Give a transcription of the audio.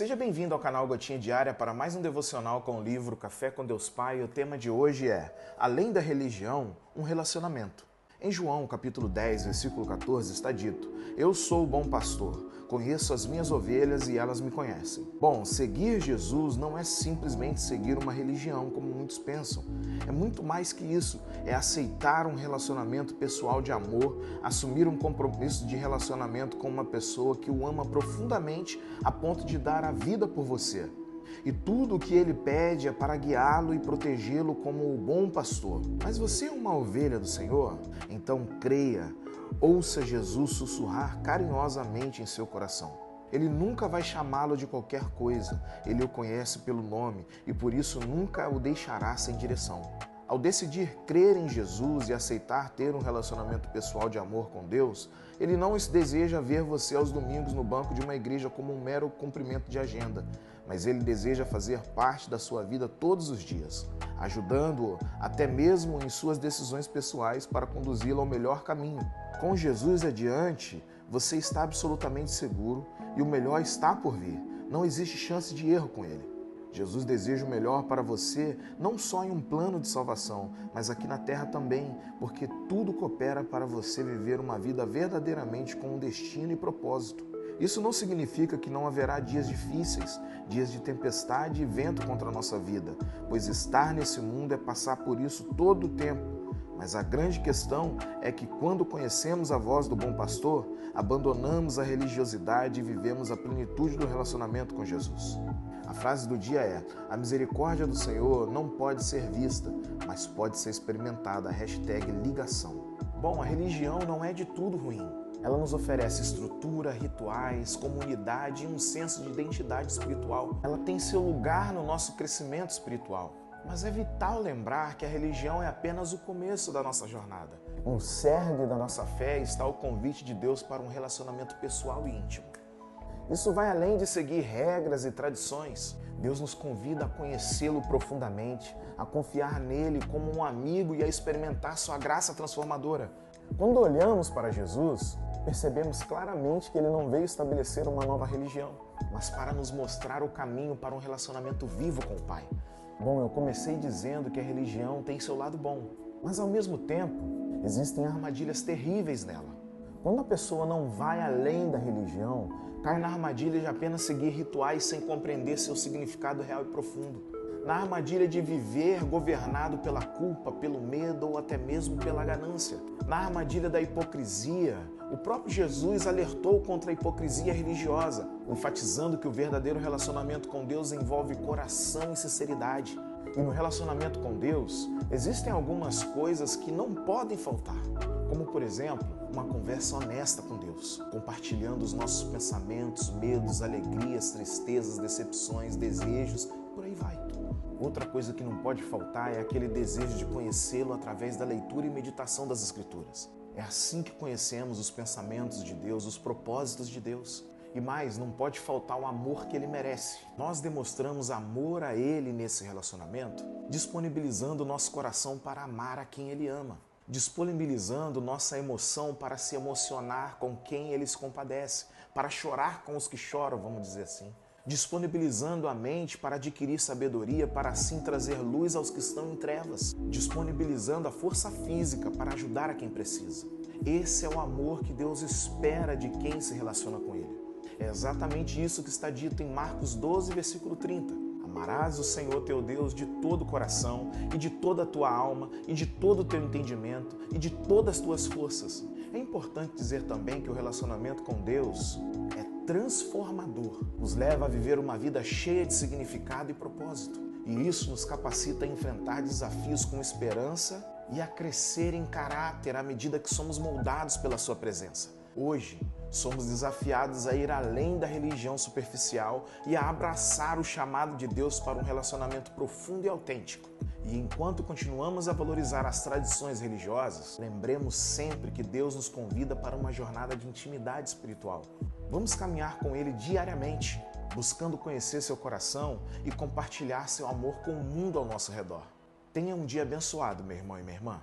Seja bem-vindo ao canal Gotinha Diária para mais um devocional com o livro Café com Deus Pai. O tema de hoje é Além da religião, um relacionamento. Em João, capítulo 10, versículo 14, está dito: Eu sou o bom pastor, conheço as minhas ovelhas e elas me conhecem. Bom, seguir Jesus não é simplesmente seguir uma religião, como muitos pensam. É muito mais que isso. É aceitar um relacionamento pessoal de amor, assumir um compromisso de relacionamento com uma pessoa que o ama profundamente a ponto de dar a vida por você e tudo o que ele pede é para guiá-lo e protegê-lo como o bom pastor. Mas você é uma ovelha do Senhor? Então creia, ouça Jesus sussurrar carinhosamente em seu coração. Ele nunca vai chamá-lo de qualquer coisa, ele o conhece pelo nome e por isso nunca o deixará sem direção. Ao decidir crer em Jesus e aceitar ter um relacionamento pessoal de amor com Deus, ele não deseja ver você aos domingos no banco de uma igreja como um mero cumprimento de agenda, mas ele deseja fazer parte da sua vida todos os dias, ajudando-o até mesmo em suas decisões pessoais para conduzi-lo ao melhor caminho. Com Jesus adiante, você está absolutamente seguro e o melhor está por vir. Não existe chance de erro com ele. Jesus deseja o melhor para você, não só em um plano de salvação, mas aqui na terra também, porque tudo coopera para você viver uma vida verdadeiramente com um destino e propósito. Isso não significa que não haverá dias difíceis, dias de tempestade e vento contra a nossa vida, pois estar nesse mundo é passar por isso todo o tempo. Mas a grande questão é que quando conhecemos a voz do bom pastor, abandonamos a religiosidade e vivemos a plenitude do relacionamento com Jesus. A frase do dia é: A misericórdia do Senhor não pode ser vista, mas pode ser experimentada. Hashtag ligação. Bom, a religião não é de tudo ruim. Ela nos oferece estrutura, rituais, comunidade e um senso de identidade espiritual. Ela tem seu lugar no nosso crescimento espiritual. Mas é vital lembrar que a religião é apenas o começo da nossa jornada. Um cerne da nossa fé está o convite de Deus para um relacionamento pessoal e íntimo. Isso vai além de seguir regras e tradições. Deus nos convida a conhecê-lo profundamente, a confiar nele como um amigo e a experimentar sua graça transformadora. Quando olhamos para Jesus, percebemos claramente que ele não veio estabelecer uma nova religião, mas para nos mostrar o caminho para um relacionamento vivo com o Pai. Bom, eu comecei dizendo que a religião tem seu lado bom, mas ao mesmo tempo existem armadilhas terríveis nela. Quando a pessoa não vai além da religião, cai na armadilha de apenas seguir rituais sem compreender seu significado real e profundo. Na armadilha de viver governado pela culpa, pelo medo ou até mesmo pela ganância. Na armadilha da hipocrisia, o próprio Jesus alertou contra a hipocrisia religiosa, enfatizando que o verdadeiro relacionamento com Deus envolve coração e sinceridade. E no relacionamento com Deus, existem algumas coisas que não podem faltar, como por exemplo, uma conversa honesta com Deus, compartilhando os nossos pensamentos, medos, alegrias, tristezas, decepções, desejos, por aí vai. Outra coisa que não pode faltar é aquele desejo de conhecê-lo através da leitura e meditação das Escrituras. É assim que conhecemos os pensamentos de Deus, os propósitos de Deus. E mais, não pode faltar o amor que ele merece. Nós demonstramos amor a ele nesse relacionamento, disponibilizando nosso coração para amar a quem ele ama, disponibilizando nossa emoção para se emocionar com quem ele se compadece, para chorar com os que choram, vamos dizer assim disponibilizando a mente para adquirir sabedoria, para assim trazer luz aos que estão em trevas, disponibilizando a força física para ajudar a quem precisa. Esse é o amor que Deus espera de quem se relaciona com Ele. É exatamente isso que está dito em Marcos 12, versículo 30. Amarás o Senhor teu Deus de todo o coração, e de toda a tua alma, e de todo o teu entendimento, e de todas as tuas forças. É importante dizer também que o relacionamento com Deus é transformador, nos leva a viver uma vida cheia de significado e propósito. E isso nos capacita a enfrentar desafios com esperança e a crescer em caráter à medida que somos moldados pela Sua presença. Hoje, somos desafiados a ir além da religião superficial e a abraçar o chamado de Deus para um relacionamento profundo e autêntico. E enquanto continuamos a valorizar as tradições religiosas, lembremos sempre que Deus nos convida para uma jornada de intimidade espiritual. Vamos caminhar com Ele diariamente, buscando conhecer seu coração e compartilhar seu amor com o mundo ao nosso redor. Tenha um dia abençoado, meu irmão e minha irmã.